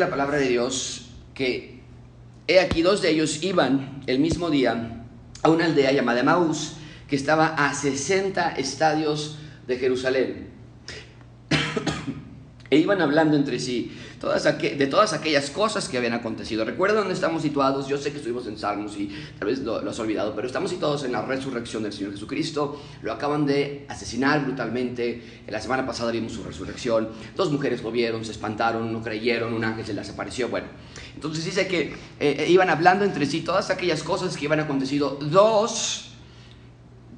la palabra de Dios que he aquí dos de ellos iban el mismo día a una aldea llamada Maús que estaba a 60 estadios de Jerusalén. e iban hablando entre sí de todas aquellas cosas que habían acontecido. Recuerda dónde estamos situados. Yo sé que estuvimos en Salmos y tal vez lo, lo, has olvidado, pero estamos situados en la resurrección del Señor Jesucristo. Lo acaban de asesinar brutalmente. La semana pasada vimos su resurrección. Dos mujeres lo vieron, se espantaron, no creyeron, un ángel se les apareció. Bueno, entonces dice que eh, eh, iban hablando entre sí todas aquellas cosas que iban acontecido. Dos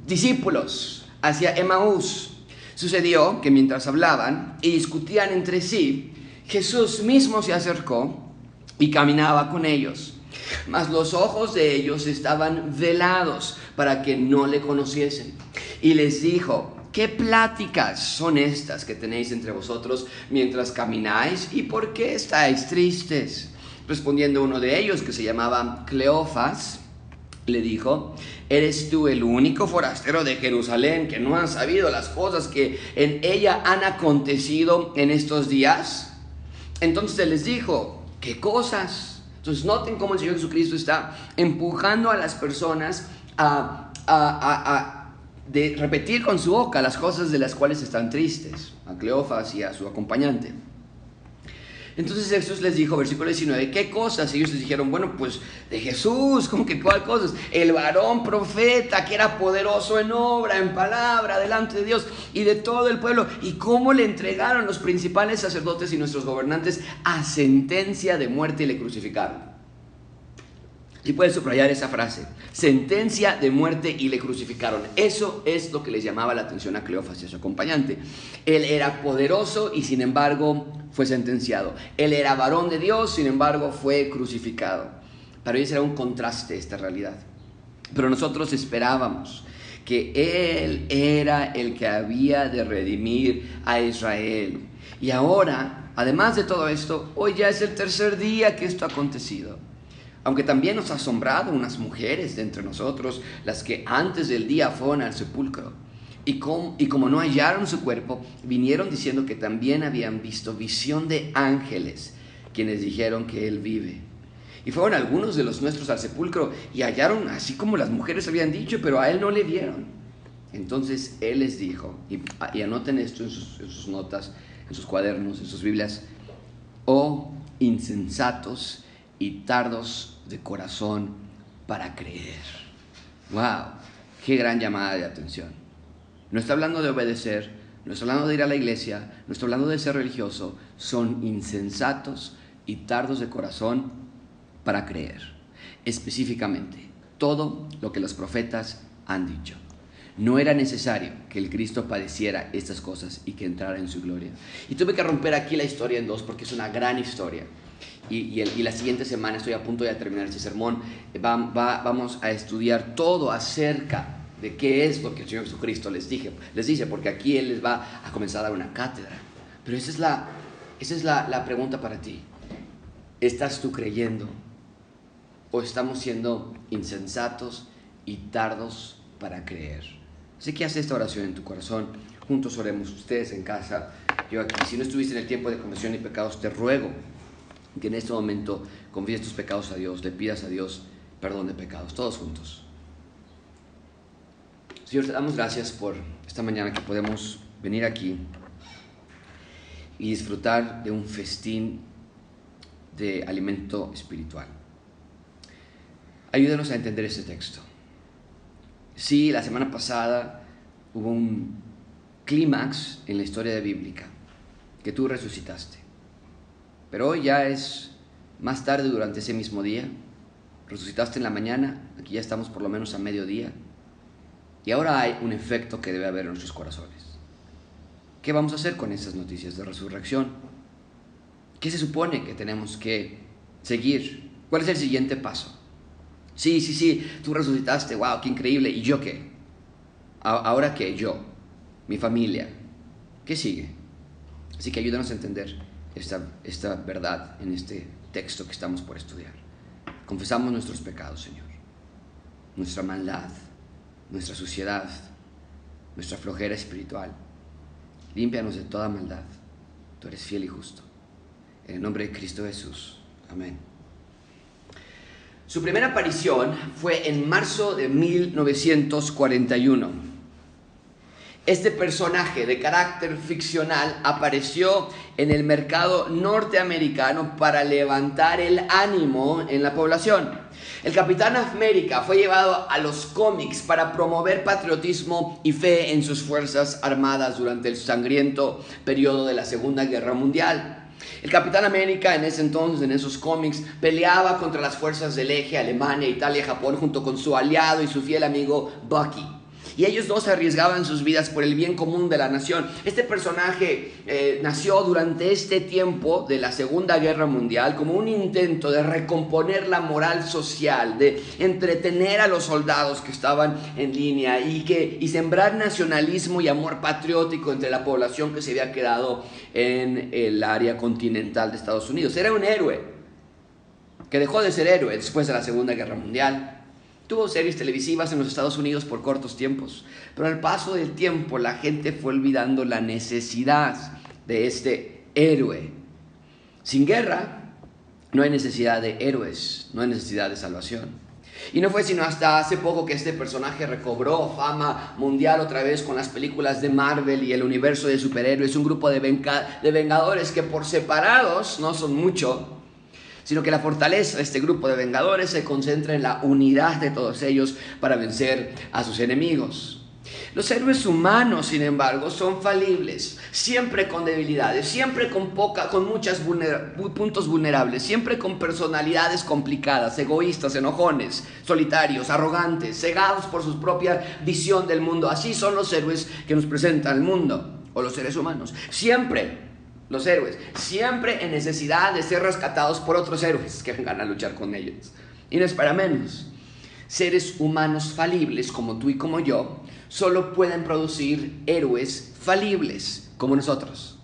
discípulos hacia Emaús Sucedió que mientras hablaban y discutían entre sí, Jesús mismo se acercó y caminaba con ellos. Mas los ojos de ellos estaban velados para que no le conociesen. Y les dijo, ¿qué pláticas son estas que tenéis entre vosotros mientras camináis? ¿Y por qué estáis tristes? Respondiendo uno de ellos, que se llamaba Cleofas, le dijo, ¿eres tú el único forastero de Jerusalén que no ha sabido las cosas que en ella han acontecido en estos días? Entonces él les dijo, ¿qué cosas? Entonces noten cómo el Señor Jesucristo está empujando a las personas a, de repetir con su boca las cosas de las cuales están tristes, a Cleofas y a su acompañante. Entonces Jesús les dijo, versículo 19, ¿qué cosas? Y ellos les dijeron, bueno, pues de Jesús, ¿cómo que cuál cosas? El varón profeta que era poderoso en obra, en palabra, delante de Dios y de todo el pueblo. Y cómo le entregaron los principales sacerdotes y nuestros gobernantes a sentencia de muerte y le crucificaron. Y puedes subrayar esa frase. Sentencia de muerte y le crucificaron. Eso es lo que les llamaba la atención a Cleofas y a su acompañante. Él era poderoso y sin embargo fue sentenciado. Él era varón de Dios, sin embargo fue crucificado. Para ellos era un contraste esta realidad. Pero nosotros esperábamos que Él era el que había de redimir a Israel. Y ahora, además de todo esto, hoy ya es el tercer día que esto ha acontecido. Aunque también nos ha asombrado unas mujeres de entre nosotros, las que antes del día fueron al sepulcro. Y como, no hallaron su cuerpo, vinieron diciendo que también habían visto visión de ángeles, quienes dijeron que Él vive. Y fueron algunos de los nuestros al sepulcro y hallaron así como las mujeres habían dicho, pero a Él no le vieron. Entonces Él les dijo, y, y anoten esto en sus, en sus notas, en sus cuadernos, en sus Biblias, oh insensatos y tardos de corazón para creer. ¡Wow! ¡Qué gran llamada de atención! No está hablando de obedecer, no está hablando de ir a la iglesia, no está hablando de ser religioso, son insensatos y tardos de corazón para creer. Específicamente, todo lo que los profetas han dicho. No era necesario que el Cristo padeciera estas cosas y que entrara en su gloria. Y tuve que romper aquí la historia en dos porque es una gran historia y, la siguiente semana estoy a punto de terminar este sermón, vamos a estudiar todo acerca de qué es lo que el Señor Jesucristo les, dije, les dice, porque aquí Él les va a comenzar a dar una cátedra. Pero esa es la, esa es la, pregunta para ti. ¿Estás tú creyendo? ¿O estamos siendo insensatos y tardos para creer? Así que haz esta oración en tu corazón. Juntos oremos, ustedes en casa, yo aquí. Si no estuviste en el tiempo de confesión y pecados, te ruego que en este momento confíes tus pecados a Dios, le pidas a Dios perdón de pecados, todos juntos. Señor, te damos gracias por esta mañana que podemos venir aquí y disfrutar de un festín de alimento espiritual. Ayúdanos a entender este texto. Sí, la semana pasada hubo un clímax en la historia bíblica, que tú resucitaste. Pero hoy ya es más tarde durante ese mismo día. Resucitaste en la mañana, aquí ya estamos por lo menos a mediodía. Y ahora hay un efecto que debe haber en nuestros corazones. ¿Qué vamos a hacer con esas noticias de resurrección? ¿Qué se supone que tenemos que seguir? ¿Cuál es el siguiente paso? Sí, sí, sí, tú resucitaste, wow, qué increíble. ¿Y yo qué? ¿Ahora qué? Yo, mi familia. ¿Qué sigue? Así que ayúdanos a entender esta, esta verdad en este texto que estamos por estudiar. Confesamos nuestros pecados, Señor, nuestra maldad, nuestra suciedad, nuestra flojera espiritual. Límpianos de toda maldad. Tú eres fiel y justo. En el nombre de Cristo Jesús. Amén. Su primera aparición fue en marzo de 1941. Este personaje de carácter ficcional apareció en el mercado norteamericano para levantar el ánimo en la población. El Capitán América fue llevado a los cómics para promover patriotismo y fe en sus fuerzas armadas durante el sangriento periodo de la Segunda Guerra Mundial. El Capitán América en ese entonces, en esos cómics, peleaba contra las fuerzas del eje Alemania, Italia y Japón junto con su aliado y su fiel amigo Bucky y ellos dos arriesgaban sus vidas por el bien común de la nación. Este personaje eh, nació durante este tiempo de la Segunda Guerra Mundial como un intento de recomponer la moral social, de entretener a los soldados que estaban en línea y, que, y sembrar nacionalismo y amor patriótico entre la población que se había quedado en el área continental de Estados Unidos. Era un héroe que dejó de ser héroe después de la Segunda Guerra Mundial Tuvo series televisivas en los Estados Unidos por cortos tiempos, pero al paso del tiempo la gente fue olvidando la necesidad de este héroe. Sin guerra no hay necesidad de héroes, no hay necesidad de salvación. Y no fue sino hasta hace poco que este personaje recobró fama mundial otra vez con las películas de Marvel y el universo de superhéroes, un grupo de, vengadores que por separados no son mucho, sino que la fortaleza de este grupo de vengadores se concentra en la unidad de todos ellos para vencer a sus enemigos. Los héroes humanos, sin embargo, son falibles, siempre con debilidades, siempre con, poca, puntos vulnerables, siempre con personalidades complicadas, egoístas, enojones, solitarios, arrogantes, cegados por su propia visión del mundo. Así son los héroes que nos presenta el mundo, o los seres humanos. Siempre los héroes, siempre en necesidad de ser rescatados por otros héroes que vengan a luchar con ellos. Y no es para menos. Seres humanos falibles como tú y como yo solo pueden producir héroes falibles como nosotros.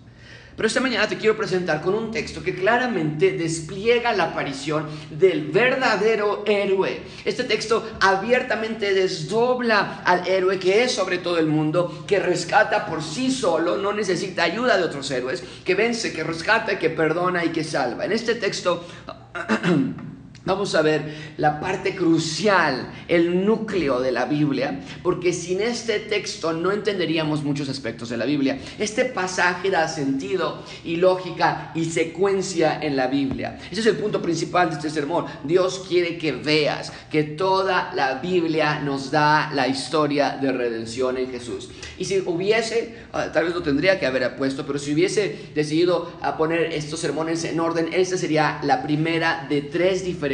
Pero esta mañana te quiero presentar con un texto que claramente despliega la aparición del verdadero héroe. Este texto abiertamente desdobla al héroe que es sobre todo el mundo, que rescata por sí solo, no necesita ayuda de otros héroes, que vence, que rescata, que perdona y que salva. En este texto... Vamos a ver la parte crucial, el núcleo de la Biblia, porque sin este texto no entenderíamos muchos aspectos de la Biblia. Este pasaje da sentido y lógica y secuencia en la Biblia. Ese es el punto principal de este sermón. Dios quiere que veas que toda la Biblia nos da la historia de redención en Jesús. Y si hubiese, ah, tal vez lo tendría que haber puesto, pero si hubiese decidido a poner estos sermones en orden, esta sería la primera de tres diferentes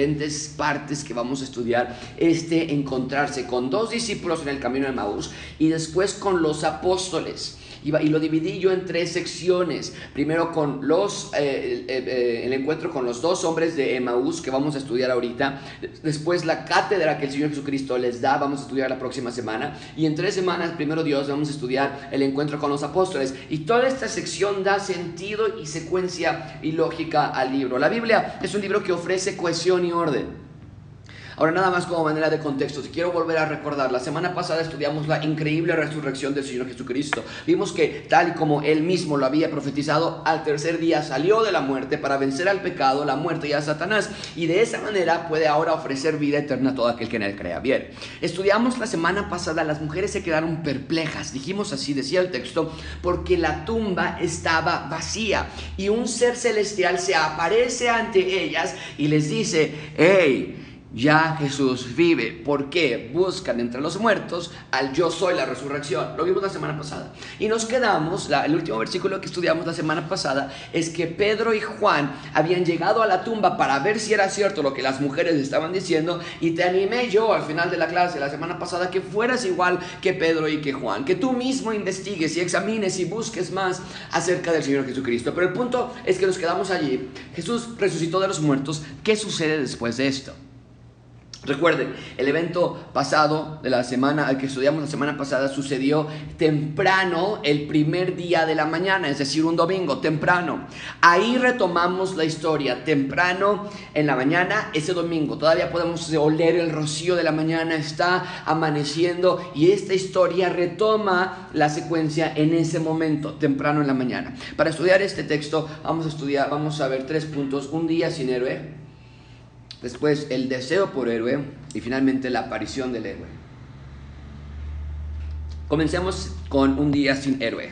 partes que vamos a estudiar, este encontrarse con dos discípulos en el camino de Maús y después con los apóstoles. Y, lo dividí yo en tres secciones. Primero con los, eh, eh, el encuentro con los dos hombres de Emaús que vamos a estudiar ahorita. Después la cátedra que el Señor Jesucristo les da, vamos a estudiar la próxima semana. Y en tres semanas, primero Dios, vamos a estudiar el encuentro con los apóstoles. Y toda esta sección da sentido y secuencia y lógica al libro. La Biblia es un libro que ofrece cohesión y orden. Ahora nada más como manera de contexto, si quiero volver a recordar, la semana pasada estudiamos la increíble resurrección del Señor Jesucristo. Vimos que tal y como Él mismo lo había profetizado, al tercer día salió de la muerte para vencer al pecado, la muerte y a Satanás. Y de esa manera puede ahora ofrecer vida eterna a todo aquel que en Él crea. Bien, estudiamos la semana pasada, las mujeres se quedaron perplejas, dijimos así, decía el texto, porque la tumba estaba vacía y un ser celestial se aparece ante ellas y les dice, hey, ya Jesús vive. ¿Por qué? Buscan entre los muertos al yo soy la resurrección. Lo vimos la semana pasada. Y nos quedamos, el último versículo que estudiamos la semana pasada es que Pedro y Juan habían llegado a la tumba para ver si era cierto lo que las mujeres estaban diciendo. Y te animé yo al final de la clase la semana pasada que fueras igual que Pedro y que Juan. Que tú mismo investigues y examines y busques más acerca del Señor Jesucristo. Pero el punto es que nos quedamos allí. Jesús resucitó de los muertos. ¿Qué sucede después de esto? Recuerden, el evento pasado de la semana, el que estudiamos la semana pasada, sucedió temprano, el primer día de la mañana, es decir, un domingo, temprano. Ahí retomamos la historia, temprano en la mañana, ese domingo. Todavía podemos oler el rocío de la mañana, está amaneciendo y esta historia retoma la secuencia en ese momento, temprano en la mañana. Para estudiar este texto, vamos a estudiar, vamos a ver tres puntos. Un día sin héroe después el deseo por héroe y finalmente la aparición del héroe. Comencemos con un día sin héroe.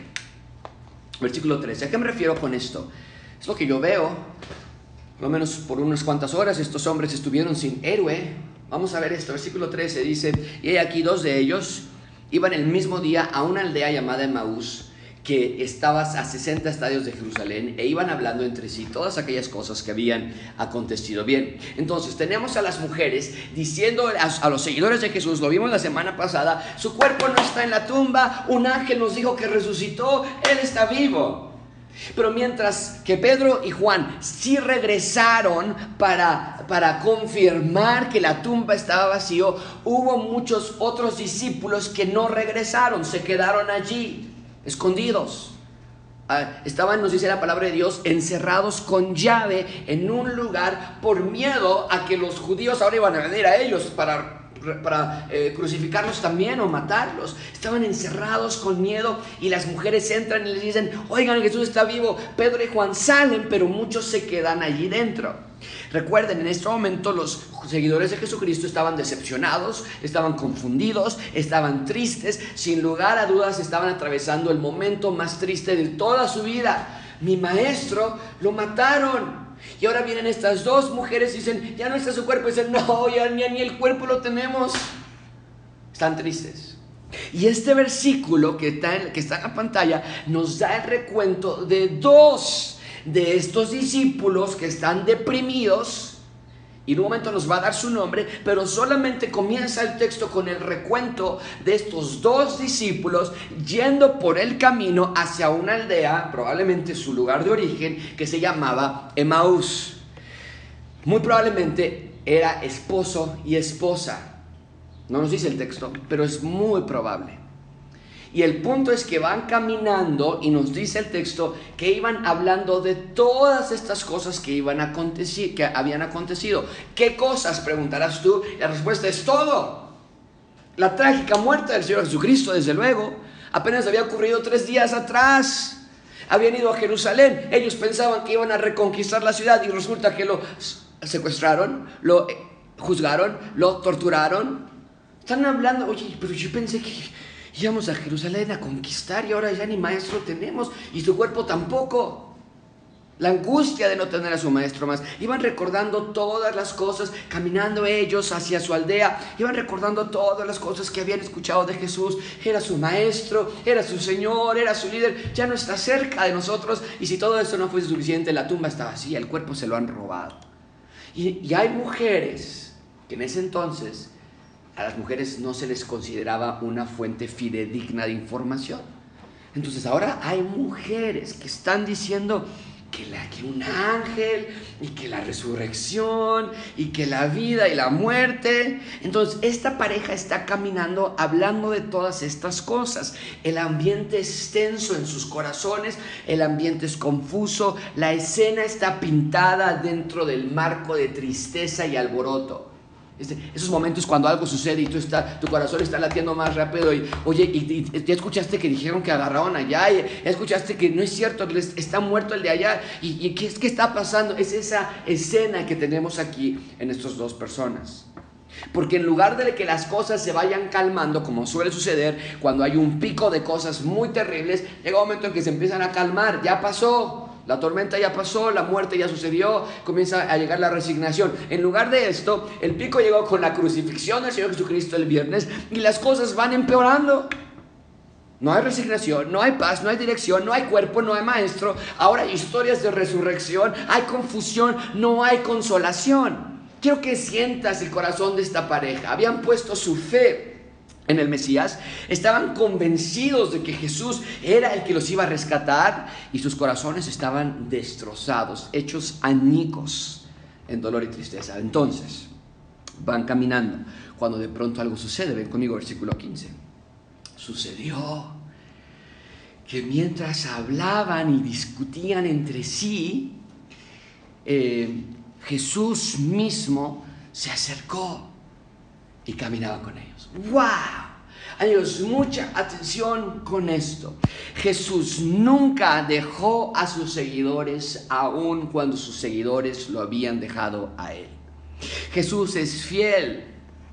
Versículo 13. ¿A qué me refiero con esto? Es lo que yo veo. Por lo menos por unas cuantas horas estos hombres estuvieron sin héroe. Vamos a ver esto. Versículo 13 dice, y aquí dos de ellos iban el mismo día a una aldea llamada Emaús que estabas a 60 estadios de Jerusalén e iban hablando entre sí todas aquellas cosas que habían acontecido. Bien, entonces tenemos a las mujeres diciendo a, los seguidores de Jesús, lo vimos la semana pasada, su cuerpo no está en la tumba, un ángel nos dijo que resucitó, Él está vivo. Pero mientras que Pedro y Juan sí regresaron para, para confirmar que la tumba estaba vacío, hubo muchos otros discípulos que no regresaron, se quedaron allí escondidos. Ah, estaban, nos dice la palabra de Dios, encerrados con llave en un lugar por miedo a que los judíos ahora iban a venir a ellos para para eh, crucificarlos también o matarlos. Estaban encerrados con miedo y las mujeres entran y les dicen, oigan, Jesús está vivo. Pedro y Juan salen, pero muchos se quedan allí dentro. Recuerden, en este momento los seguidores de Jesucristo estaban decepcionados, estaban confundidos, estaban tristes, sin lugar a dudas estaban atravesando el momento más triste de toda su vida. Mi maestro lo mataron. Y ahora vienen estas dos mujeres y dicen, ya no está su cuerpo. Y dicen, no, ya ni, el cuerpo lo tenemos. Están tristes. Y este versículo que está, en, que está en la pantalla nos da el recuento de dos de estos discípulos que están deprimidos y en un momento nos va a dar su nombre, pero solamente comienza el texto con el recuento de estos dos discípulos yendo por el camino hacia una aldea, probablemente su lugar de origen, que se llamaba Emaús. Muy probablemente era esposo y esposa. No nos dice el texto, pero es muy probable. Y el punto es que van caminando y nos dice el texto que iban hablando de todas estas cosas que iban a acontecer, que habían acontecido. ¿Qué cosas? Preguntarás tú. La respuesta es todo. La trágica muerte del Señor Jesucristo, desde luego, apenas había ocurrido tres días atrás. Habían ido a Jerusalén. Ellos pensaban que iban a reconquistar la ciudad y resulta que lo secuestraron, lo eh, juzgaron, lo torturaron. Están hablando, oye, pero yo pensé que íbamos a Jerusalén a conquistar y ahora ya ni maestro tenemos y su cuerpo tampoco. La angustia de no tener a su maestro más. Iban recordando todas las cosas, caminando ellos hacia su aldea. Iban recordando todas las cosas que habían escuchado de Jesús. Era su maestro, era su Señor, era su líder. Ya no está cerca de nosotros. Y si todo eso no fuese suficiente, la tumba está vacía, el cuerpo se lo han robado. Y, y hay mujeres que en ese entonces a las mujeres no se les consideraba una fuente fidedigna de información. Entonces ahora hay mujeres que están diciendo que, la, que un ángel y que la resurrección y que la vida y la muerte. Entonces esta pareja está caminando hablando de todas estas cosas. El ambiente es tenso en sus corazones, el ambiente es confuso, la escena está pintada dentro del marco de tristeza y alboroto. Esos momentos cuando algo sucede y tú está, tu corazón está latiendo más rápido y, oye, y, ya escuchaste que dijeron que agarraron allá, y ya escuchaste que no es cierto, está muerto el de allá, y, ¿qué, ¿qué está pasando? Es esa escena que tenemos aquí en estas dos personas. Porque en lugar de que las cosas se vayan calmando, como suele suceder cuando hay un pico de cosas muy terribles, llega un momento en que se empiezan a calmar, ya pasó, la tormenta ya pasó, la muerte ya sucedió, comienza a llegar la resignación. En lugar de esto, el pico llegó con la crucifixión del Señor Jesucristo el viernes y las cosas van empeorando. No hay resignación, no hay paz, no hay dirección, no hay cuerpo, no hay maestro. Ahora hay historias de resurrección, hay confusión, no hay consolación. Quiero que sientas el corazón de esta pareja. Habían puesto su fe en el Mesías, estaban convencidos de que Jesús era el que los iba a rescatar y sus corazones estaban destrozados, hechos añicos en dolor y tristeza. Entonces, van caminando, cuando de pronto algo sucede, ven conmigo versículo 15. Sucedió que mientras hablaban y discutían entre sí, eh, Jesús mismo se acercó y caminaba con ellos. ¡Wow! Amigos, mucha atención con esto. Jesús nunca dejó a sus seguidores aun cuando sus seguidores lo habían dejado a él. Jesús es fiel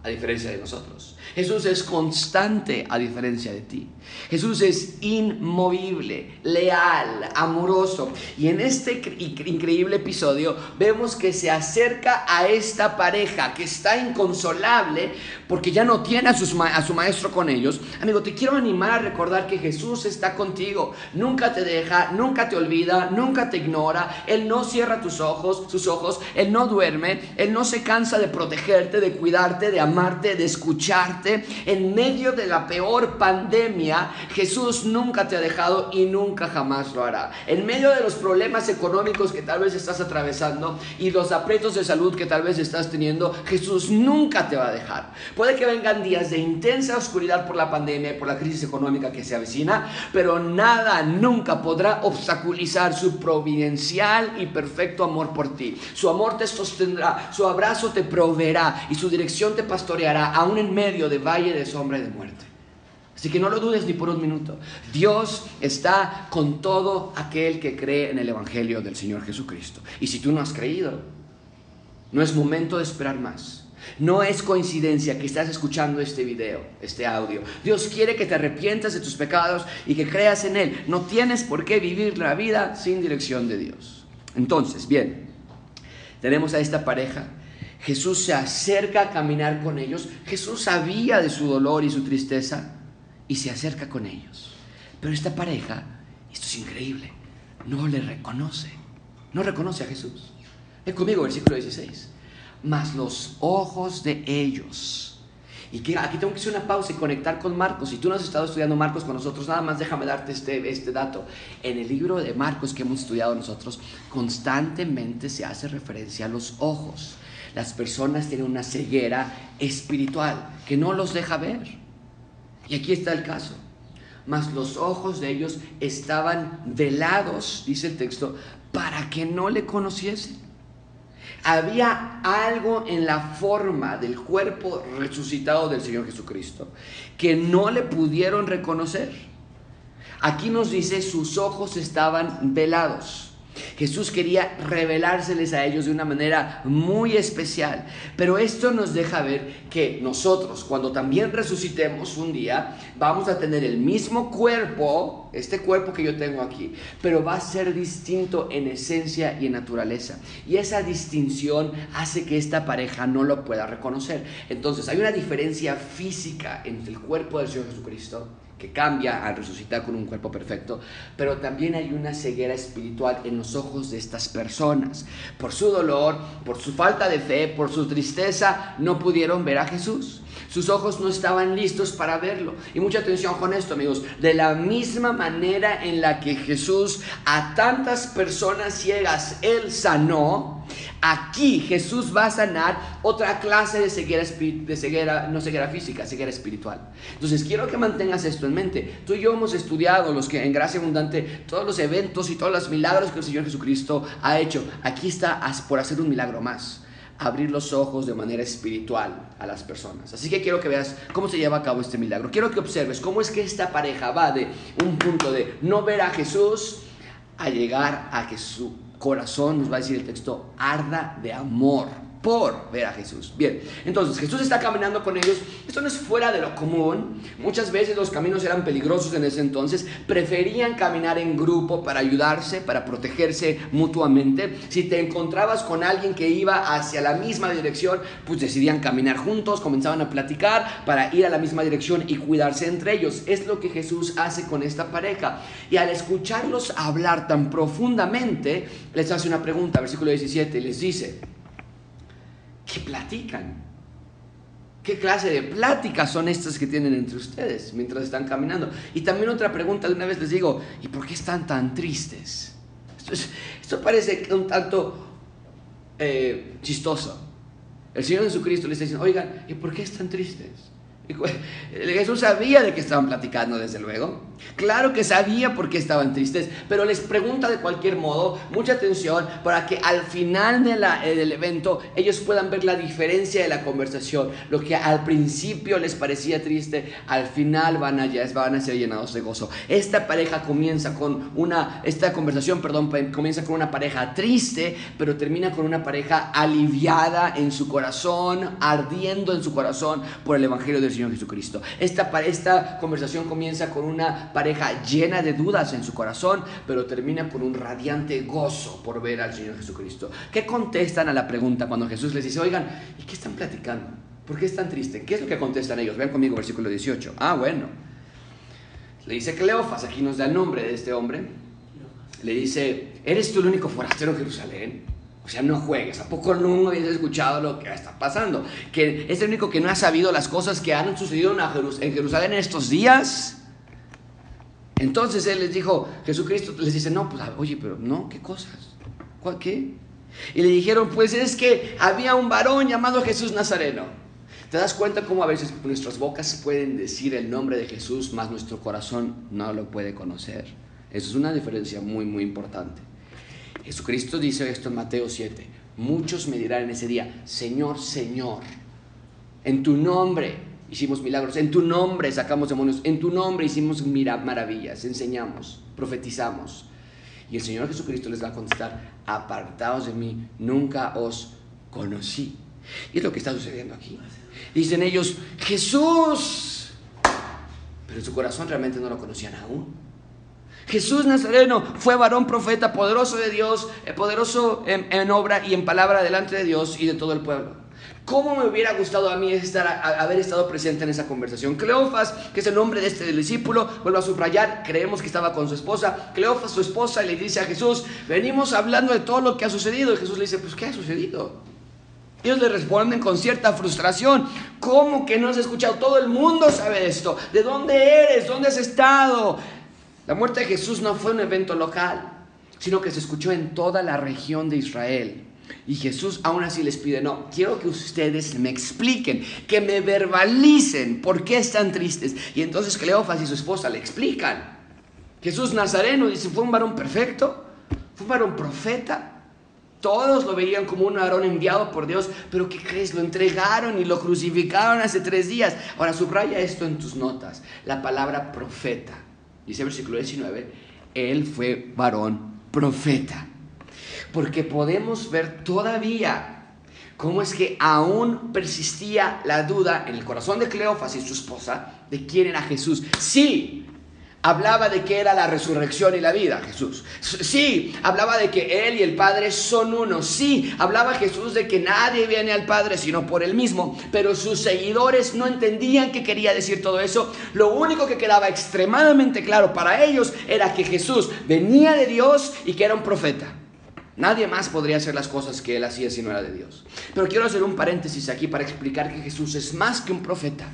a diferencia de nosotros. Jesús es constante a diferencia de ti. Jesús es inmovible, leal, amoroso. Y en este increíble episodio vemos que se acerca a esta pareja que está inconsolable porque ya no tiene a, a su maestro con ellos. Amigo, te quiero animar a recordar que Jesús está contigo. Nunca te deja, nunca te olvida, nunca te ignora. Él no cierra tus ojos, sus ojos. Él no duerme. Él no se cansa de protegerte, de cuidarte, de amarte, de escucharte. En medio de la peor pandemia, Jesús nunca te ha dejado y nunca jamás lo hará. En medio de los problemas económicos que tal vez estás atravesando y los aprietos de salud que tal vez estás teniendo, Jesús nunca te va a dejar. Puede que vengan días de intensa oscuridad por la pandemia y por la crisis económica que se avecina, pero nada nunca podrá obstaculizar su providencial y perfecto amor por ti. Su amor te sostendrá, su abrazo te proveerá y su dirección te pastoreará aún en medio de valle de sombra y de muerte. Así que no lo dudes ni por un minuto. Dios está con todo aquel que cree en el Evangelio del Señor Jesucristo. Y si tú no has creído, no es momento de esperar más. No es coincidencia que estás escuchando este video, este audio. Dios quiere que te arrepientas de tus pecados y que creas en Él. No tienes por qué vivir la vida sin dirección de Dios. Entonces, bien, tenemos a esta pareja. Jesús se acerca a caminar con ellos. Jesús sabía de su dolor y su tristeza y se acerca con ellos. Pero esta pareja, esto es increíble, no le reconoce, no reconoce a Jesús. Ven conmigo, versículo 16. Mas los ojos de ellos. Y aquí tengo que hacer una pausa y conectar con Marcos. Si tú no has estado estudiando Marcos con nosotros, nada más déjame darte este, este dato. En el libro de Marcos que hemos estudiado nosotros, constantemente se hace referencia a los ojos. Las personas tienen una ceguera espiritual que no los deja ver. Y aquí está el caso. Mas los ojos de ellos estaban velados, dice el texto, para que no le conociesen. Había algo en la forma del cuerpo resucitado del Señor Jesucristo que no le pudieron reconocer. Aquí nos dice sus ojos estaban velados. Jesús quería revelárseles a ellos de una manera muy especial. Pero esto nos deja ver que nosotros, cuando también resucitemos un día, vamos a tener el mismo cuerpo, este cuerpo que yo tengo aquí, pero va a ser distinto en esencia y en naturaleza. Y esa distinción hace que esta pareja no lo pueda reconocer. Entonces, hay una diferencia física entre el cuerpo del Señor Jesucristo que cambia al resucitar con un cuerpo perfecto, pero también hay una ceguera espiritual en los ojos de estas personas. Por su dolor, por su falta de fe, por su tristeza, no pudieron ver a Jesús. Sus ojos no estaban listos para verlo. Y mucha atención con esto, amigos. De la misma manera en la que Jesús a tantas personas ciegas, Él sanó, aquí Jesús va a sanar otra clase de ceguera, de ceguera, no ceguera física, ceguera espiritual. Entonces quiero que mantengas esto en mente. Tú y yo hemos estudiado los que en gracia abundante todos los eventos y todos los milagros que el Señor Jesucristo ha hecho. Aquí está por hacer un milagro más abrir los ojos de manera espiritual a las personas. Así que quiero que veas cómo se lleva a cabo este milagro. Quiero que observes cómo es que esta pareja va de un punto de no ver a Jesús a llegar a que su corazón, nos va a decir el texto, arda de amor por ver a Jesús. Bien, entonces Jesús está caminando con ellos. Esto no es fuera de lo común. Muchas veces los caminos eran peligrosos en ese entonces. Preferían caminar en grupo para ayudarse, para protegerse mutuamente. Si te encontrabas con alguien que iba hacia la misma dirección, pues decidían caminar juntos, comenzaban a platicar para ir a la misma dirección y cuidarse entre ellos. Es lo que Jesús hace con esta pareja. Y al escucharlos hablar tan profundamente, les hace una pregunta, versículo 17, les dice, ¿Qué platican? ¿Qué clase de pláticas son estas que tienen entre ustedes mientras están caminando? Y también otra pregunta, de una vez les digo, ¿y por qué están tan tristes? Esto, parece un tanto eh, chistoso. El Señor Jesucristo les está diciendo, oigan, ¿y por qué están tristes? Jesús sabía de qué estaban platicando, desde luego. Claro que sabía por qué estaban tristes, pero les pregunta de cualquier modo, mucha atención, para que al final eh, del evento ellos puedan ver la diferencia de la conversación. Lo que al principio les parecía triste, al final van a, van a ser llenados de gozo. Esta pareja comienza con una, esta conversación, perdón, comienza con una pareja triste, pero termina con una pareja aliviada en su corazón, ardiendo en su corazón por el Evangelio del Señor Jesucristo. Esta, esta conversación comienza con una pareja llena de dudas en su corazón, pero termina con un radiante gozo por ver al Señor Jesucristo. ¿Qué contestan a la pregunta cuando Jesús les dice, oigan, ¿y qué están platicando? ¿Por qué están tristes? ¿Qué es lo que contestan ellos? Vean conmigo versículo 18. Ah, bueno. Le dice Cleofas, aquí nos da el nombre de este hombre. Le dice, ¿eres tú el único forastero en Jerusalén? O sea, no juegues. ¿A poco no habías escuchado lo que está pasando? Que es el único que no ha sabido las cosas que han sucedido en Jerusalén en estos días. Entonces él les dijo, Jesucristo les dice, no, pues oye, pero no, ¿qué cosas? ¿Cuál qué? Y le dijeron, pues es que había un varón llamado Jesús Nazareno. ¿Te das cuenta cómo a veces nuestras bocas pueden decir el nombre de Jesús, más nuestro corazón no lo puede conocer? Eso es una diferencia muy, muy importante. Jesucristo dice esto en Mateo 7. Muchos me dirán en ese día, Señor, Señor, en tu nombre hicimos milagros, en tu nombre sacamos demonios, en tu nombre hicimos maravillas, enseñamos, profetizamos. Y el Señor Jesucristo les va a contestar, apartados de mí, nunca os conocí. Y es lo que está sucediendo aquí. Dicen ellos, Jesús, pero en su corazón realmente no lo conocían aún. Jesús Nazareno fue varón profeta, poderoso de Dios, eh, poderoso en, obra y en palabra delante de Dios y de todo el pueblo. ¿Cómo me hubiera gustado a mí estar, haber estado presente en esa conversación? Cleofas, que es el nombre de este discípulo, vuelvo a subrayar, creemos que estaba con su esposa. Cleofas, su esposa, le dice a Jesús, venimos hablando de todo lo que ha sucedido. Y Jesús le dice, pues ¿qué ha sucedido? Ellos le responden con cierta frustración. ¿Cómo que no has escuchado? Todo el mundo sabe esto. ¿De dónde eres? ¿Dónde has estado? La muerte de Jesús no fue un evento local, sino que se escuchó en toda la región de Israel. Y Jesús aún así les pide, no, quiero que ustedes me expliquen, que me verbalicen por qué están tristes. Y entonces Cleofas y su esposa le explican. Jesús Nazareno dice, fue un varón perfecto, fue un varón profeta. Todos lo veían como un varón enviado por Dios, pero ¿qué crees? Lo entregaron y lo crucificaron hace tres días. Ahora subraya esto en tus notas, la palabra profeta. Dice el versículo 19, él fue varón profeta. Porque podemos ver todavía cómo es que aún persistía la duda en el corazón de Cleofas y su esposa de quién era Jesús. Sí, Hablaba de que era la resurrección y la vida, Jesús. Sí, hablaba de que Él y el Padre son uno. Sí, hablaba Jesús de que nadie viene al Padre sino por Él mismo. Pero sus seguidores no entendían qué quería decir todo eso. Lo único que quedaba extremadamente claro para ellos era que Jesús venía de Dios y que era un profeta. Nadie más podría hacer las cosas que Él hacía si no era de Dios. Pero quiero hacer un paréntesis aquí para explicar que Jesús es más que un profeta.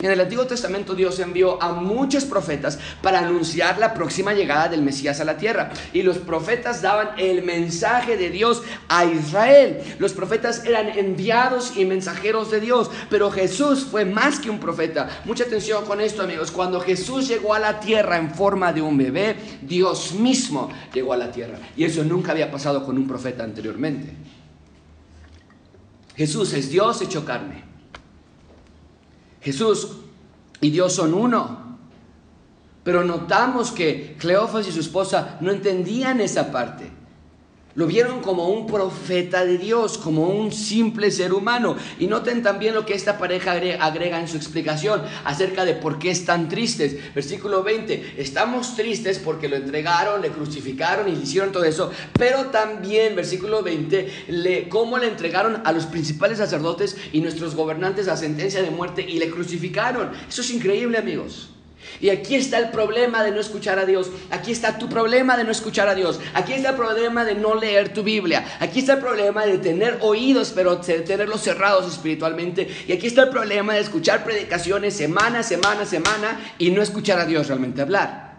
En el Antiguo Testamento Dios envió a muchos profetas para anunciar la próxima llegada del Mesías a la tierra. Y los profetas daban el mensaje de Dios a Israel. Los profetas eran enviados y mensajeros de Dios. Pero Jesús fue más que un profeta. Mucha atención con esto amigos. Cuando Jesús llegó a la tierra en forma de un bebé, Dios mismo llegó a la tierra. Y eso nunca había pasado con un profeta anteriormente. Jesús es Dios hecho carne. Jesús y Dios son uno. Pero notamos que Cleofas y su esposa no entendían esa parte. Lo vieron como un profeta de Dios, como un simple ser humano. Y noten también lo que esta pareja agrega en su explicación acerca de por qué están tristes. Versículo 20, estamos tristes porque lo entregaron, le crucificaron y le hicieron todo eso. Pero también, versículo 20, le, cómo le entregaron a los principales sacerdotes y nuestros gobernantes a sentencia de muerte y le crucificaron. Eso es increíble amigos. Y aquí está el problema de no escuchar a Dios. Aquí está tu problema de no escuchar a Dios. Aquí está el problema de no leer tu Biblia. Aquí está el problema de tener oídos, pero tenerlos cerrados espiritualmente. Y aquí está el problema de escuchar predicaciones semana, semana, semana y no escuchar a Dios realmente hablar.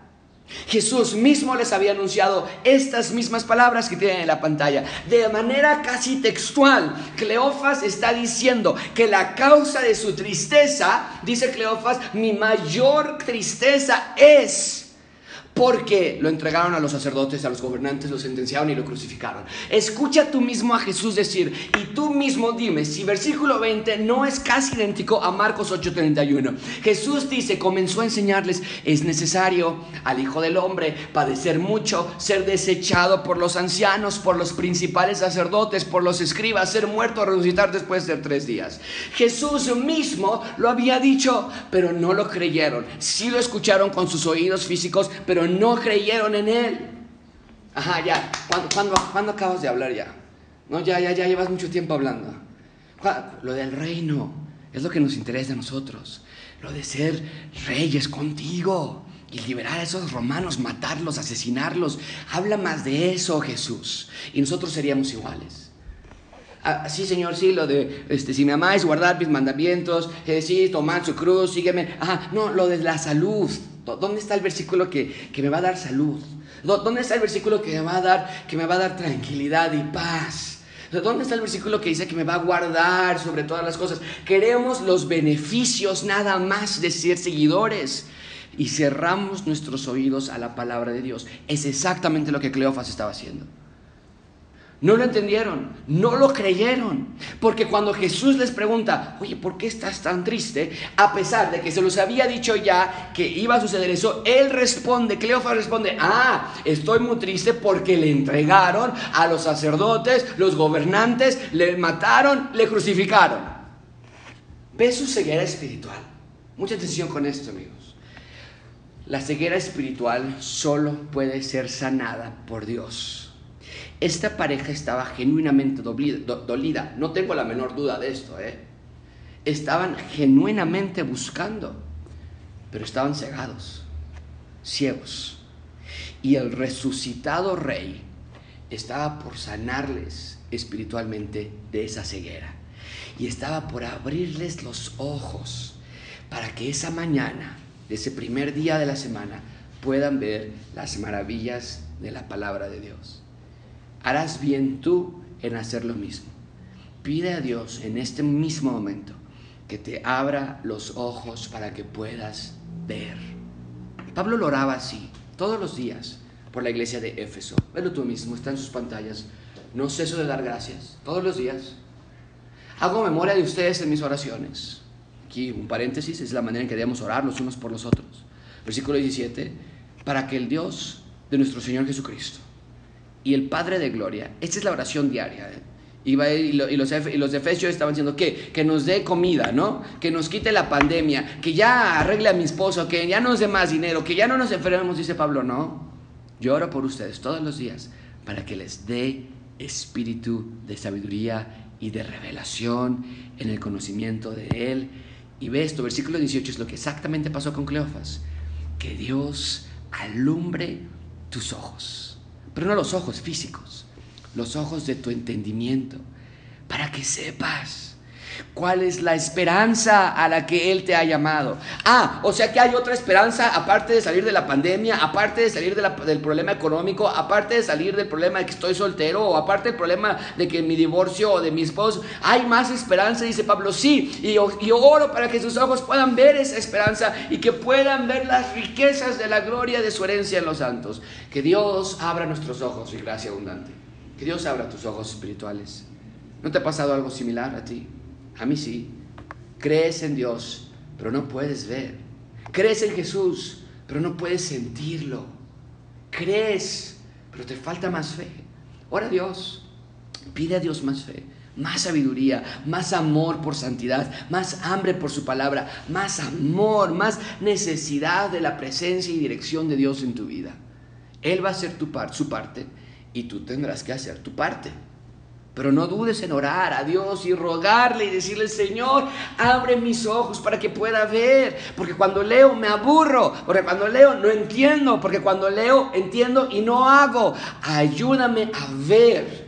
Jesús mismo les había anunciado estas mismas palabras que tienen en la pantalla. De manera casi textual, Cleofas está diciendo que la causa de su tristeza, dice Cleofas, mi mayor tristeza es porque lo entregaron a los sacerdotes, a los gobernantes, lo sentenciaron y lo crucificaron. Escucha tú mismo a Jesús decir, y tú mismo dime si versículo 20 no es casi idéntico a Marcos 8:31. Jesús dice, comenzó a enseñarles, es necesario al Hijo del Hombre padecer mucho, ser desechado por los ancianos, por los principales sacerdotes, por los escribas, ser muerto, resucitar después de tres días. Jesús mismo lo había dicho, pero no lo creyeron. Sí lo escucharon con sus oídos físicos, pero no creyeron en Él. Ajá, ya. ¿Cuándo, acabas de hablar ya? No, ya, ya, ya llevas mucho tiempo hablando. Lo del reino es lo que nos interesa a nosotros. Lo de ser reyes contigo y liberar a esos romanos, matarlos, asesinarlos. Habla más de eso, Jesús. Y nosotros seríamos iguales. Ah, sí, Señor, sí, lo de, este, si me amáis, guardar mis mandamientos, eh, sí, tomar su cruz, sígueme. Ajá, no, lo de la salud, ¿Dónde está el versículo que, me va a dar salud? ¿Dónde está el versículo que me va a dar, que me va a dar tranquilidad y paz? ¿Dónde está el versículo que dice que me va a guardar sobre todas las cosas? Queremos los beneficios nada más de ser seguidores y cerramos nuestros oídos a la palabra de Dios. Es exactamente lo que Cleofas estaba haciendo. No lo entendieron, no lo creyeron. Porque cuando Jesús les pregunta, oye, ¿por qué estás tan triste? A pesar de que se los había dicho ya que iba a suceder eso, él responde, Cleofas responde, ah, estoy muy triste porque le entregaron a los sacerdotes, los gobernantes, le mataron, le crucificaron. Ve su ceguera espiritual. Mucha atención con esto, amigos. La ceguera espiritual solo puede ser sanada por Dios. Esta pareja estaba genuinamente dolida. No tengo la menor duda de esto. ¿eh? Estaban genuinamente buscando, pero estaban cegados, ciegos. Y el resucitado rey estaba por sanarles espiritualmente de esa ceguera. Y estaba por abrirles los ojos para que esa mañana, ese primer día de la semana, puedan ver las maravillas de la palabra de Dios harás bien tú en hacer lo mismo. Pide a Dios en este mismo momento que te abra los ojos para que puedas ver. Pablo lo oraba así, todos los días, por la iglesia de Éfeso. Velo tú mismo, está en sus pantallas. No ceso de dar gracias, todos los días. Hago memoria de ustedes en mis oraciones. Aquí un paréntesis, es la manera en que debemos orar los unos por los otros. Versículo 17, para que el Dios de nuestro Señor Jesucristo, y el Padre de Gloria. Esta es la oración diaria. ¿eh? Y, los, y, los, efesios estaban diciendo que, que nos dé comida, ¿no? Que nos quite la pandemia, que ya arregle a mi esposo, que ya nos dé más dinero, que ya no nos enfermemos, dice Pablo, no. Yo oro por ustedes todos los días para que les dé espíritu de sabiduría y de revelación en el conocimiento de Él. Y ve esto, versículo 18 es lo que exactamente pasó con Cleofas. Que Dios alumbre tus ojos pero no los ojos físicos, los ojos de tu entendimiento, para que sepas cuál es la esperanza a la que Él te ha llamado. Ah, o sea que hay otra esperanza aparte de salir de la pandemia, aparte de salir del problema económico, aparte de salir del problema de que estoy soltero, o aparte del problema de que mi divorcio o de mi esposo. Hay más esperanza, dice Pablo, sí, y, y oro para que sus ojos puedan ver esa esperanza y que puedan ver las riquezas de la gloria de su herencia en los santos. Que Dios abra nuestros ojos y gracia abundante. Que Dios abra tus ojos espirituales. ¿No te ha pasado algo similar a ti? A mí sí. Crees en Dios, pero no puedes ver. Crees en Jesús, pero no puedes sentirlo. Crees, pero te falta más fe. Ora a Dios. Pide a Dios más fe, más sabiduría, más amor por santidad, más hambre por su palabra, más amor, más necesidad de la presencia y dirección de Dios en tu vida. Él va a hacer tu su parte y tú tendrás que hacer tu parte. Pero no dudes en orar a Dios y rogarle y decirle, Señor, abre mis ojos para que pueda ver. Porque cuando leo me aburro. Porque cuando leo no entiendo. Porque cuando leo entiendo y no hago. Ayúdame a ver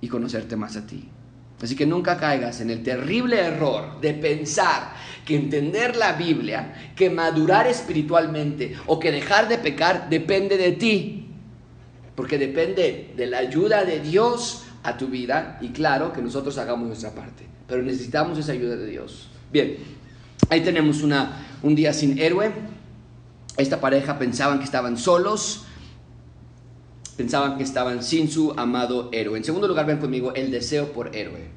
y conocerte más a ti. Así que nunca caigas en el terrible error de pensar que entender la Biblia, que madurar espiritualmente o que dejar de pecar depende de ti. Porque depende de la ayuda de Dios a tu vida y claro que nosotros hagamos nuestra parte. Pero necesitamos esa ayuda de Dios. Bien, ahí tenemos una, un día sin héroe. Esta pareja pensaban que estaban solos, pensaban que estaban sin su amado héroe. En segundo lugar, ven conmigo el deseo por héroe.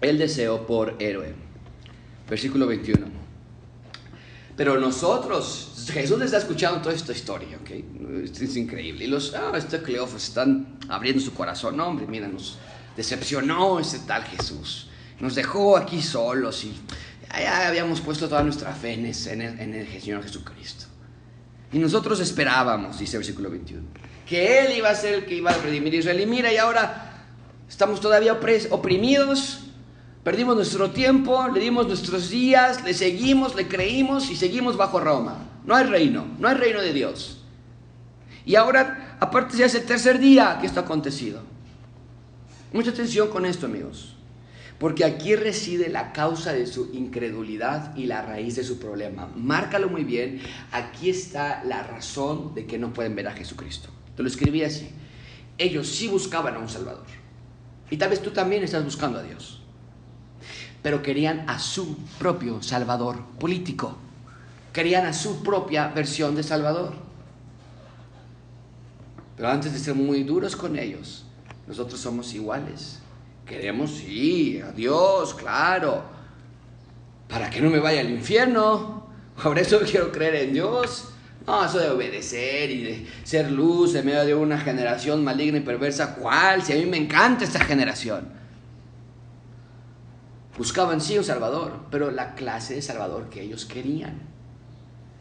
El deseo por héroe. Versículo 21. Pero nosotros, Jesús les está escuchando toda esta historia, ¿ok? Es increíble. Y los, ah, este Cleofas están abriendo su corazón. No, hombre, mira, nos decepcionó ese tal Jesús. Nos dejó aquí solos y ya habíamos puesto toda nuestra fe en, el, en el Señor Jesucristo. Y nosotros esperábamos, dice el versículo 21, que Él iba a ser el que iba a redimir a Israel. Y mira, y ahora estamos todavía oprimidos, perdimos nuestro tiempo, le dimos nuestros días, le seguimos, le creímos y seguimos bajo Roma. No hay reino, no hay reino de Dios. Y ahora, aparte ya es el tercer día que esto ha acontecido. Mucha atención con esto, amigos. Porque aquí reside la causa de su incredulidad y la raíz de su problema. Márcalo muy bien. Aquí está la razón de que no pueden ver a Jesucristo. Te lo escribí así. Ellos sí buscaban a un Salvador. Y tal vez tú también estás buscando a Dios. Pero querían a su propio Salvador político. Querían a su propia versión de Salvador. Pero antes de ser muy duros con ellos, nosotros somos iguales. Queremos, sí, a Dios, claro. Para que no me vaya al infierno. Por eso quiero creer en Dios. No, eso de obedecer y de ser luz en medio de una generación maligna y perversa. ¿Cuál? Si a mí me encanta esta generación. Buscaban sí un Salvador, pero la clase de Salvador que ellos querían.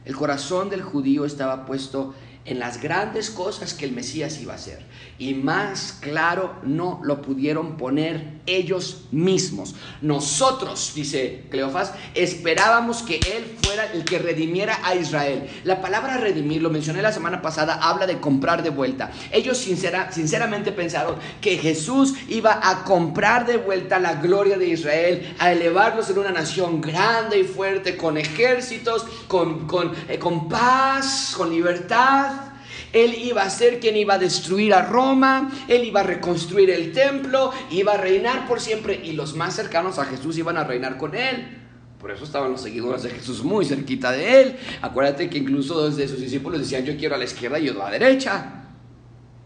El corazón del judío estaba puesto en las grandes cosas que el Mesías iba a hacer. Y más claro no lo pudieron poner ellos mismos. Nosotros, dice Cleofás, esperábamos que Él fuera el que redimiera a Israel. La palabra redimir, lo mencioné la semana pasada, habla de comprar de vuelta. Ellos sinceramente pensaron que Jesús iba a comprar de vuelta la gloria de Israel, a elevarlos en una nación grande y fuerte, con ejércitos, con, eh, con paz, con libertad. Él iba a ser quien iba a destruir a Roma, él iba a reconstruir el templo, iba a reinar por siempre y los más cercanos a Jesús iban a reinar con él. Por eso estaban los seguidores de Jesús muy cerquita de él. Acuérdate que incluso dos de sus discípulos decían, yo quiero a la izquierda y yo a la derecha.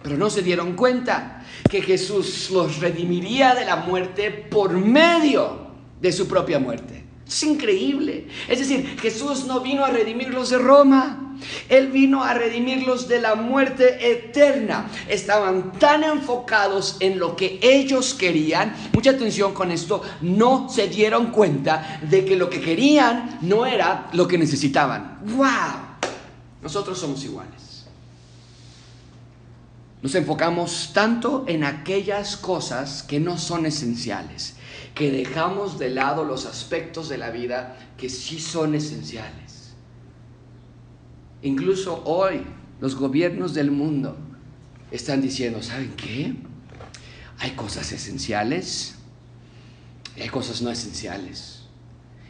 Pero no se dieron cuenta que Jesús los redimiría de la muerte por medio de su propia muerte. Es increíble. Es decir, Jesús no vino a redimirlos de Roma. Él vino a redimirlos de la muerte eterna. Estaban tan enfocados en lo que ellos querían, mucha atención con esto, no se dieron cuenta de que lo que querían no era lo que necesitaban. ¡Wow! Nosotros somos iguales. Nos enfocamos tanto en aquellas cosas que no son esenciales, que dejamos de lado los aspectos de la vida que sí son esenciales. Incluso hoy los gobiernos del mundo están diciendo, ¿saben qué? Hay cosas esenciales y hay cosas no esenciales.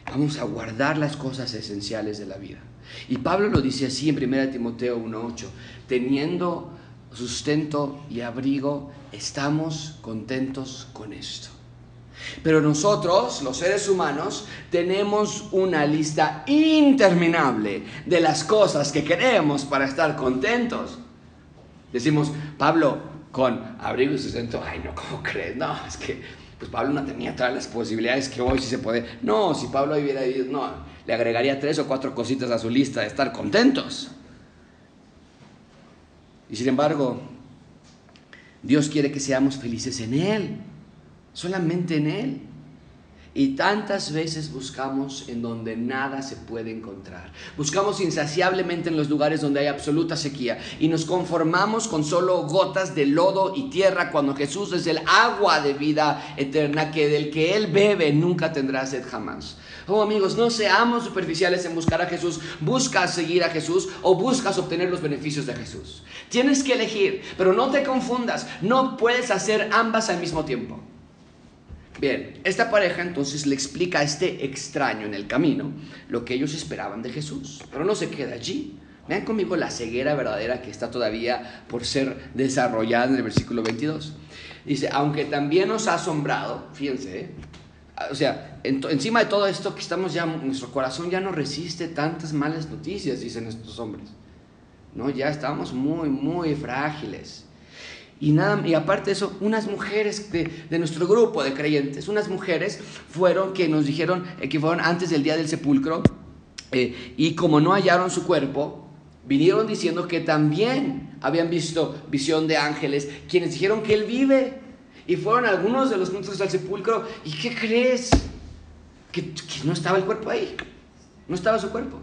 Vamos a guardar las cosas esenciales de la vida. Y Pablo lo dice así en 1 Timoteo 1.8, teniendo sustento y abrigo, estamos contentos con esto. Pero nosotros, los seres humanos, tenemos una lista interminable de las cosas que queremos para estar contentos. Decimos, Pablo, con abrigo y sustento, ay no, ¿cómo crees? No, es que pues Pablo no tenía todas las posibilidades que hoy sí se puede. No, si Pablo hubiera ido, no, le agregaría tres o cuatro cositas a su lista de estar contentos. Y sin embargo, Dios quiere que seamos felices en Él solamente en Él. Y tantas veces buscamos en donde nada se puede encontrar. Buscamos insaciablemente en los lugares donde hay absoluta sequía y nos conformamos con solo gotas de lodo y tierra cuando Jesús es el agua de vida eterna que del que Él bebe nunca tendrá sed jamás. Oh amigos, no seamos superficiales en buscar a Jesús. Buscas seguir a Jesús o buscas obtener los beneficios de Jesús. Tienes que elegir, pero no te confundas. No puedes hacer ambas al mismo tiempo. Bien, esta pareja entonces le explica a este extraño en el camino lo que ellos esperaban de Jesús, pero no se queda allí. Vean conmigo la ceguera verdadera que está todavía por ser desarrollada en el versículo 22. Dice, aunque también nos ha asombrado, fíjense, ¿eh? o sea, encima de todo esto que estamos ya, nuestro corazón ya no resiste tantas malas noticias, dicen estos hombres. No, ya estamos muy, muy frágiles. Y, nada, y aparte de eso, unas mujeres de, nuestro grupo de creyentes, unas mujeres fueron que nos dijeron eh, que fueron antes del día del sepulcro eh, y como no hallaron su cuerpo, vinieron diciendo que también habían visto visión de ángeles, quienes dijeron que él vive. Y fueron algunos de los puntos al sepulcro. ¿Y qué crees? que no estaba el cuerpo ahí. No estaba su cuerpo.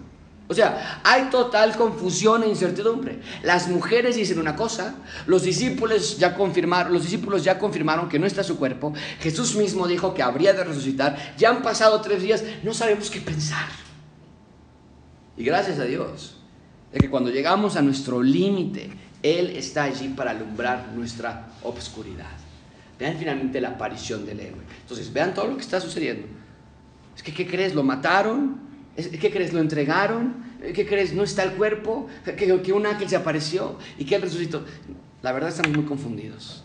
O sea, hay total confusión e incertidumbre. Las mujeres dicen una cosa, los discípulos ya confirmaron, los discípulos ya confirmaron que no está su cuerpo. Jesús mismo dijo que habría de resucitar. Ya han pasado tres días, no sabemos qué pensar. Y gracias a Dios, de que cuando llegamos a nuestro límite, Él está allí para alumbrar nuestra obscuridad. Vean finalmente la aparición del héroe. Entonces, vean todo lo que está sucediendo. Es que, ¿qué crees? ¿Lo mataron? ¿Qué crees? ¿Lo entregaron? ¿Qué crees? ¿No está el cuerpo? ¿Que, un ángel se apareció y que él resucitó? La verdad estamos muy confundidos.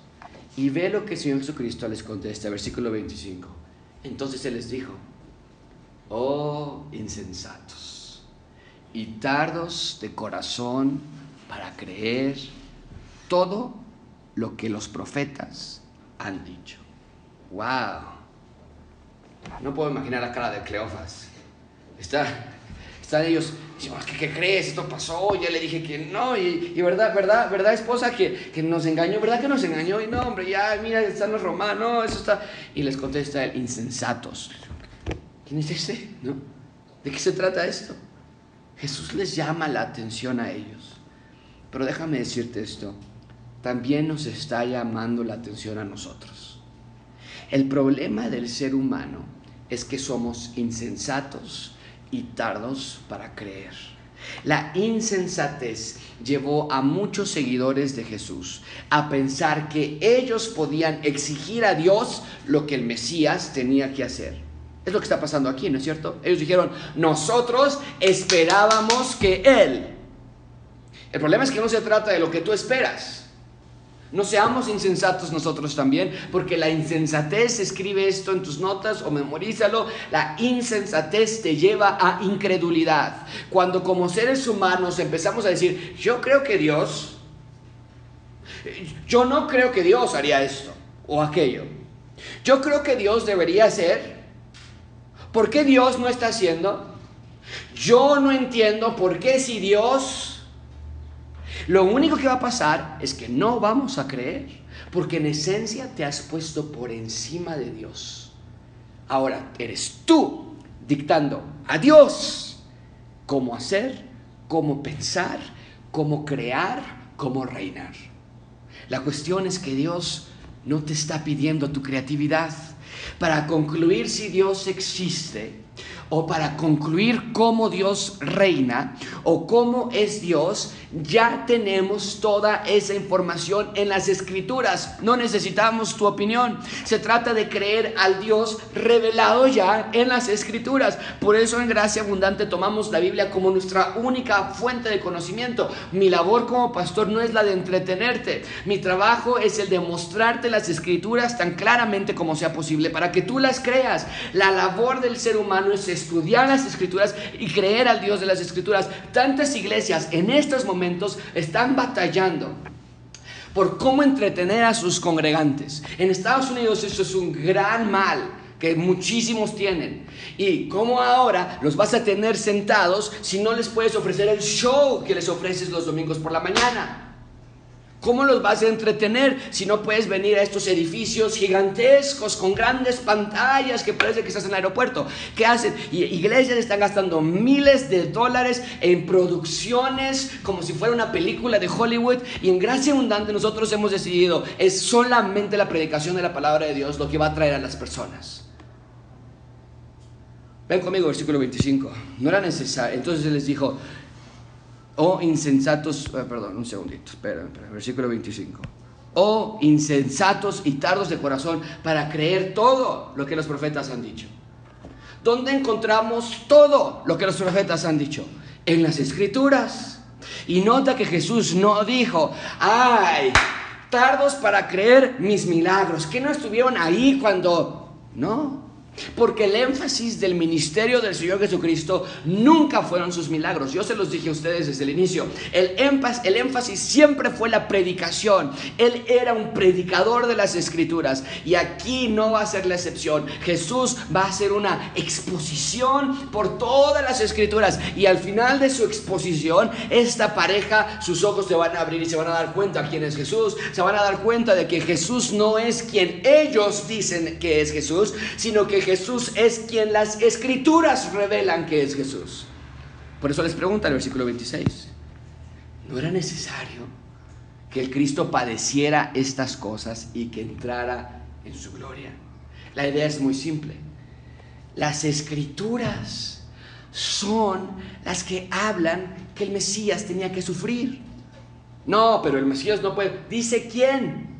Y ve lo que el Señor Jesucristo les contesta, versículo 25. Entonces Él les dijo, oh insensatos y tardos de corazón para creer todo lo que los profetas han dicho. ¡Wow! No puedo imaginar la cara de Cleofas Está, están ellos, ¿qué, ¿qué, crees? Esto pasó, ya le dije que no, y, verdad, verdad, verdad, esposa, que, que, nos engañó, ¿verdad que nos engañó? Y no, hombre, ya, mira, están los romanos, eso está. Y les contesta él, insensatos. ¿Quién es este? ¿No? ¿De qué se trata esto? Jesús les llama la atención a ellos. Pero déjame decirte esto, también nos está llamando la atención a nosotros. El problema del ser humano es que somos insensatos y tardos para creer. La insensatez llevó a muchos seguidores de Jesús a pensar que ellos podían exigir a Dios lo que el Mesías tenía que hacer. Es lo que está pasando aquí, ¿no es cierto? Ellos dijeron, nosotros esperábamos que Él. El problema es que no se trata de lo que tú esperas. No seamos insensatos nosotros también, porque la insensatez, escribe esto en tus notas o memorízalo, la insensatez te lleva a incredulidad. Cuando como seres humanos empezamos a decir, yo creo que Dios, yo no creo que Dios haría esto o aquello. Yo creo que Dios debería hacer. ¿Por qué Dios no está haciendo? Yo no entiendo por qué si Dios lo único que va a pasar es que no vamos a creer, porque en esencia te has puesto por encima de Dios. Ahora eres tú dictando a Dios cómo hacer, cómo pensar, cómo crear, cómo reinar. La cuestión es que Dios no te está pidiendo tu creatividad. Para concluir si Dios existe, o para concluir cómo Dios reina o cómo es Dios, ya tenemos toda esa información en las escrituras. No necesitamos tu opinión. Se trata de creer al Dios revelado ya en las escrituras. Por eso en Gracia Abundante tomamos la Biblia como nuestra única fuente de conocimiento. Mi labor como pastor no es la de entretenerte. Mi trabajo es el de mostrarte las escrituras tan claramente como sea posible para que tú las creas. La labor del ser humano es estudiar las escrituras y creer al Dios de las escrituras. Tantas iglesias en estos momentos están batallando por cómo entretener a sus congregantes. En Estados Unidos eso es un gran mal que muchísimos tienen. ¿Y cómo ahora los vas a tener sentados si no les puedes ofrecer el show que les ofreces los domingos por la mañana? ¿Cómo los vas a entretener si no puedes venir a estos edificios gigantescos con grandes pantallas que parece que estás en el aeropuerto? ¿Qué hacen? Y iglesias están gastando miles de dólares en producciones como si fuera una película de Hollywood y en Gracia Abundante nosotros hemos decidido es solamente la predicación de la palabra de Dios lo que va a traer a las personas. Ven conmigo, versículo 25. No era necesario. Entonces les dijo, Oh insensatos, eh, perdón, un segundito, versículo 25. Oh insensatos y tardos de corazón para creer todo lo que los profetas han dicho. ¿Dónde encontramos todo lo que los profetas han dicho? En las escrituras. Y nota que Jesús no dijo, ay, tardos para creer mis milagros, que no estuvieron ahí cuando... No, porque el énfasis del ministerio del Señor Jesucristo nunca fueron sus milagros. Yo se los dije a ustedes desde el inicio. El énfasis, el énfasis siempre fue la predicación. Él era un predicador de las escrituras. Y aquí no va a ser la excepción. Jesús va a hacer una exposición por todas las escrituras. Y al final de su exposición, esta pareja, sus ojos se van a abrir y se van a dar cuenta quién es Jesús. Se van a dar cuenta de que Jesús no es quien ellos dicen que es Jesús, sino que Jesús es quien las escrituras revelan que es Jesús. Por eso les pregunta el versículo 26, ¿no era necesario que el Cristo padeciera estas cosas y que entrara en su gloria? La idea es muy simple. Las escrituras son las que hablan que el Mesías tenía que sufrir. No, pero el Mesías no puede. Dice quién.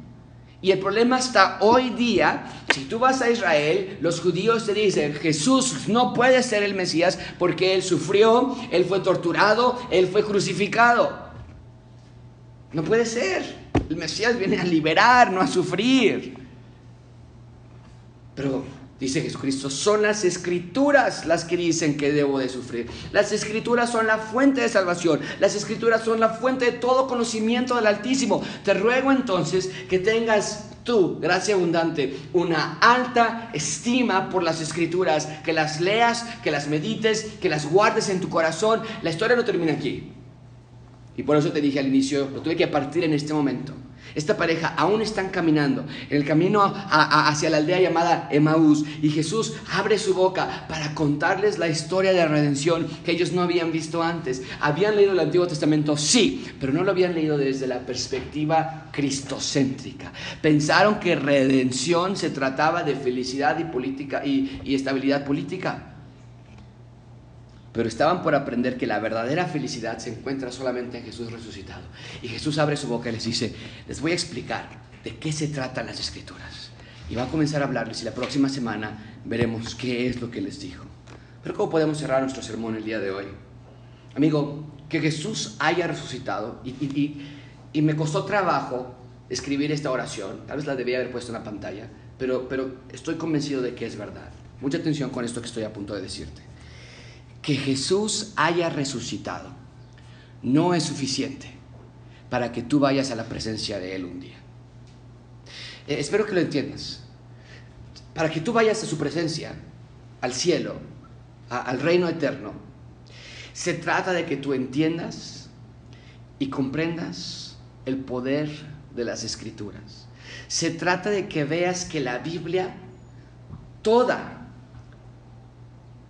Y el problema está hoy día, si tú vas a Israel, los judíos te dicen, Jesús no puede ser el Mesías porque Él sufrió, Él fue torturado, Él fue crucificado. No puede ser. El Mesías viene a liberar, no a sufrir. Pero dice Jesucristo, son las escrituras las que dicen que debo de sufrir. Las escrituras son la fuente de salvación. Las escrituras son la fuente de todo conocimiento del Altísimo. Te ruego entonces que tengas tú, gracia abundante, una alta estima por las escrituras, que las leas, que las medites, que las guardes en tu corazón. La historia no termina aquí. Y por eso te dije al inicio, lo tuve que partir en este momento. Esta pareja aún están caminando en el camino hacia la aldea llamada Emaús y Jesús abre su boca para contarles la historia de redención que ellos no habían visto antes. ¿Habían leído el Antiguo Testamento? Sí, pero no lo habían leído desde la perspectiva cristocéntrica. Pensaron que redención se trataba de felicidad y, política, y estabilidad política pero estaban por aprender que la verdadera felicidad se encuentra solamente en Jesús resucitado. Y Jesús abre su boca y les dice, les voy a explicar de qué se tratan las escrituras. Y va a comenzar a hablarles y la próxima semana veremos qué es lo que les dijo. Pero ¿cómo podemos cerrar nuestro sermón el día de hoy? Amigo, que Jesús haya resucitado y, me costó trabajo escribir esta oración, tal vez la debía haber puesto en la pantalla, pero, pero estoy convencido de que es verdad. Mucha atención con esto que estoy a punto de decirte que Jesús haya resucitado no es suficiente para que tú vayas a la presencia de Él un día. Eh, espero que lo entiendas. Para que tú vayas a su presencia, al cielo, al reino eterno, se trata de que tú entiendas y comprendas el poder de las escrituras. Se trata de que veas que la Biblia toda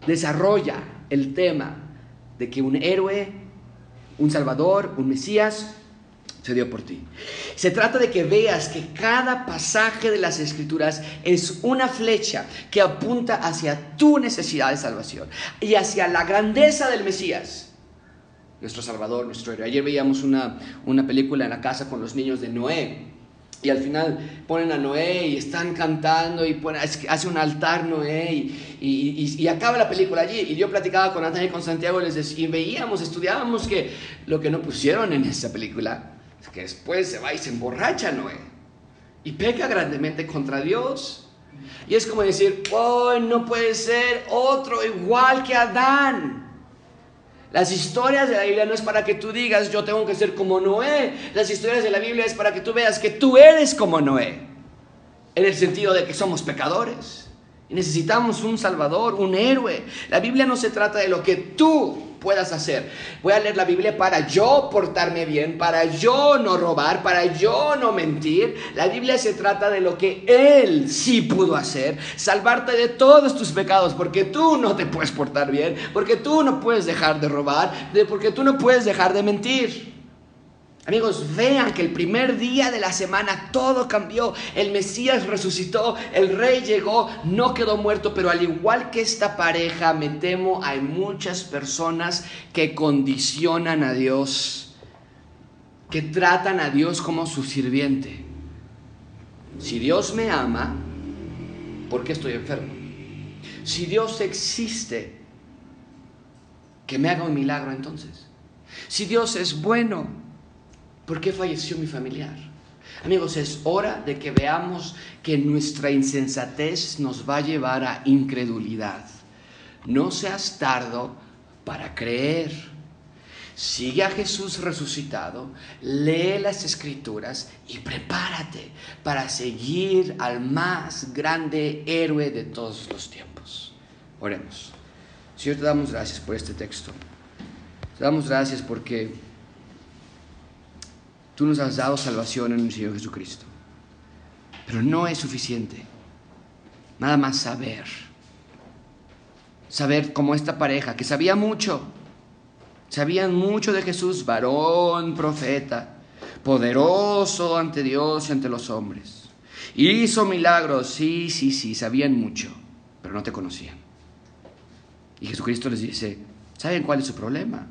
desarrolla el tema de que un héroe, un salvador, un Mesías, se dio por ti. Se trata de que veas que cada pasaje de las escrituras es una flecha que apunta hacia tu necesidad de salvación y hacia la grandeza del Mesías, nuestro Salvador, nuestro héroe. Ayer veíamos una, una película en la casa con los niños de Noé y al final ponen a Noé y están cantando y hace un altar Noé y, y, acaba la película allí. Y yo platicaba con Natalia y con Santiago y, les decía, y veíamos, estudiábamos que lo que no pusieron en esa película es que después se va y se emborracha Noé y peca grandemente contra Dios. Y es como decir, oh, no puede ser otro igual que Adán. Las historias de la Biblia no es para que tú digas yo tengo que ser como Noé. Las historias de la Biblia es para que tú veas que tú eres como Noé. En el sentido de que somos pecadores necesitamos un Salvador, un héroe. La Biblia no se trata de lo que tú puedas hacer. Voy a leer la Biblia para yo portarme bien, para yo no robar, para yo no mentir. La Biblia se trata de lo que Él sí pudo hacer, salvarte de todos tus pecados, porque tú no te puedes portar bien, porque tú no puedes dejar de robar, porque tú no puedes dejar de mentir. Amigos, vean que el primer día de la semana todo cambió. El Mesías resucitó, el rey llegó, no quedó muerto, pero al igual que esta pareja, me temo, hay muchas personas que condicionan a Dios, que tratan a Dios como su sirviente. Si Dios me ama, ¿por qué estoy enfermo? Si Dios existe, que me haga un milagro entonces. Si Dios es bueno, ¿Por qué falleció mi familiar? Amigos, es hora de que veamos que nuestra insensatez nos va a llevar a incredulidad. No seas tardo para creer. Sigue a Jesús resucitado, lee las escrituras y prepárate para seguir al más grande héroe de todos los tiempos. Oremos. Señor, te damos gracias por este texto. Te damos gracias porque Tú nos has dado salvación en el Señor Jesucristo. Pero no es suficiente. Nada más saber. Saber como esta pareja que sabía mucho. Sabían mucho de Jesús, varón, profeta, poderoso ante Dios y ante los hombres. Hizo milagros, sí, sí, sí, sabían mucho, pero no te conocían. Y Jesucristo les dice, ¿saben cuál es su problema?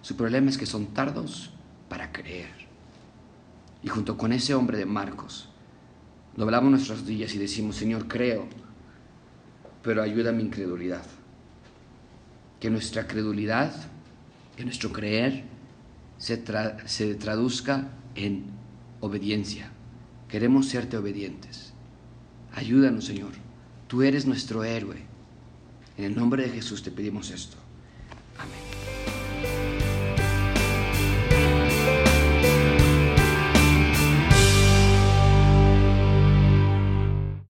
Su problema es que son tardos para creer. Y junto con ese hombre de Marcos, doblamos nuestras rodillas y decimos, Señor, creo, pero ayuda a mi incredulidad. Que nuestra credulidad, que nuestro creer se, se traduzca en obediencia. Queremos serte obedientes. Ayúdanos, Señor. Tú eres nuestro héroe. En el nombre de Jesús te pedimos esto.